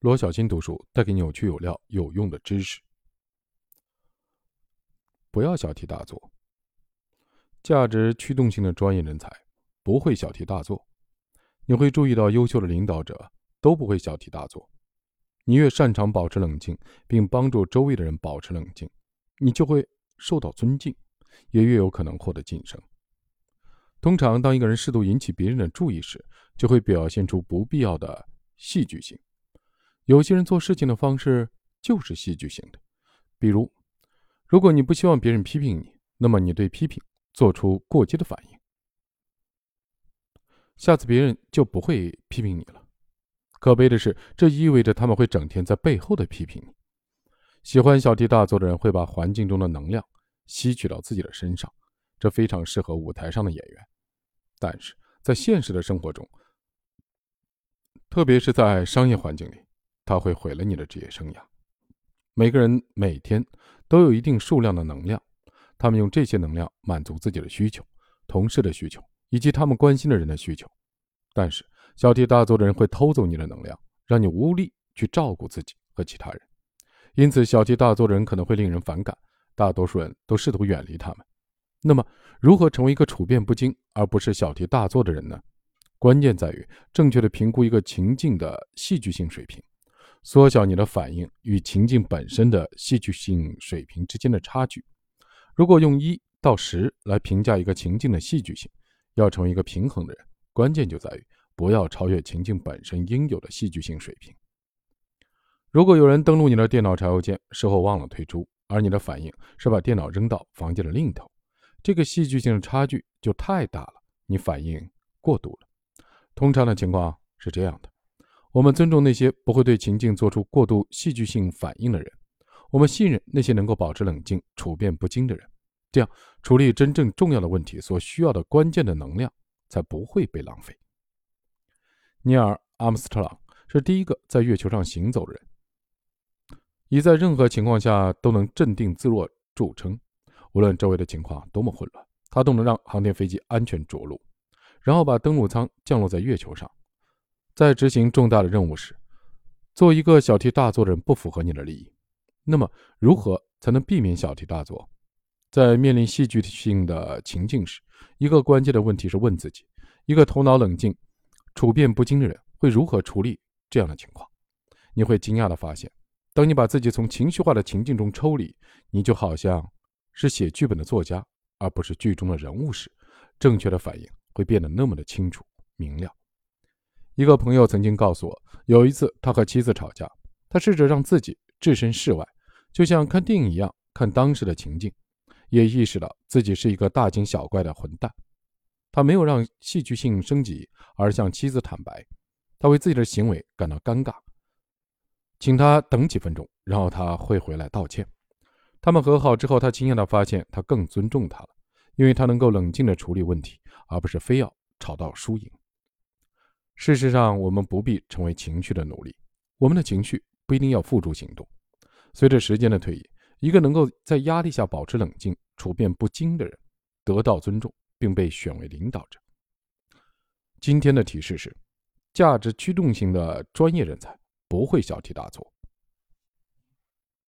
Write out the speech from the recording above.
罗小新读书带给你有趣有料、有用的知识。不要小题大做。价值驱动性的专业人才不会小题大做。你会注意到，优秀的领导者都不会小题大做。你越擅长保持冷静，并帮助周围的人保持冷静，你就会受到尊敬，也越有可能获得晋升。通常，当一个人试图引起别人的注意时，就会表现出不必要的戏剧性。有些人做事情的方式就是戏剧性的，比如，如果你不希望别人批评你，那么你对批评做出过激的反应，下次别人就不会批评你了。可悲的是，这意味着他们会整天在背后的批评你。喜欢小题大做的人会把环境中的能量吸取到自己的身上。这非常适合舞台上的演员，但是在现实的生活中，特别是在商业环境里，它会毁了你的职业生涯。每个人每天都有一定数量的能量，他们用这些能量满足自己的需求、同事的需求以及他们关心的人的需求。但是小题大做的人会偷走你的能量，让你无力去照顾自己和其他人。因此，小题大做的人可能会令人反感，大多数人都试图远离他们。那么，如何成为一个处变不惊而不是小题大做的人呢？关键在于正确的评估一个情境的戏剧性水平，缩小你的反应与情境本身的戏剧性水平之间的差距。如果用一到十来评价一个情境的戏剧性，要成为一个平衡的人，关键就在于不要超越情境本身应有的戏剧性水平。如果有人登录你的电脑查邮件，事后忘了退出，而你的反应是把电脑扔到房间的另一头。这个戏剧性的差距就太大了，你反应过度了。通常的情况是这样的：我们尊重那些不会对情境做出过度戏剧性反应的人，我们信任那些能够保持冷静、处变不惊的人。这样处理真正重要的问题所需要的关键的能量才不会被浪费。尼尔·阿姆斯特朗是第一个在月球上行走的人，以在任何情况下都能镇定自若著称。无论周围的情况多么混乱，他都能让航天飞机安全着陆，然后把登陆舱降落在月球上。在执行重大的任务时，做一个小题大做的人不符合你的利益。那么，如何才能避免小题大做？在面临戏剧性的情境时，一个关键的问题是问自己：一个头脑冷静、处变不惊的人会如何处理这样的情况？你会惊讶地发现，当你把自己从情绪化的情境中抽离，你就好像……是写剧本的作家，而不是剧中的人物时，正确的反应会变得那么的清楚明了。一个朋友曾经告诉我，有一次他和妻子吵架，他试着让自己置身事外，就像看电影一样看当时的情境，也意识到自己是一个大惊小怪的混蛋。他没有让戏剧性升级，而向妻子坦白，他为自己的行为感到尴尬，请他等几分钟，然后他会回来道歉。他们和好之后，他惊讶地发现，他更尊重他了，因为他能够冷静地处理问题，而不是非要吵到输赢。事实上，我们不必成为情绪的奴隶，我们的情绪不一定要付诸行动。随着时间的推移，一个能够在压力下保持冷静、处变不惊的人，得到尊重，并被选为领导者。今天的提示是：价值驱动型的专业人才不会小题大做。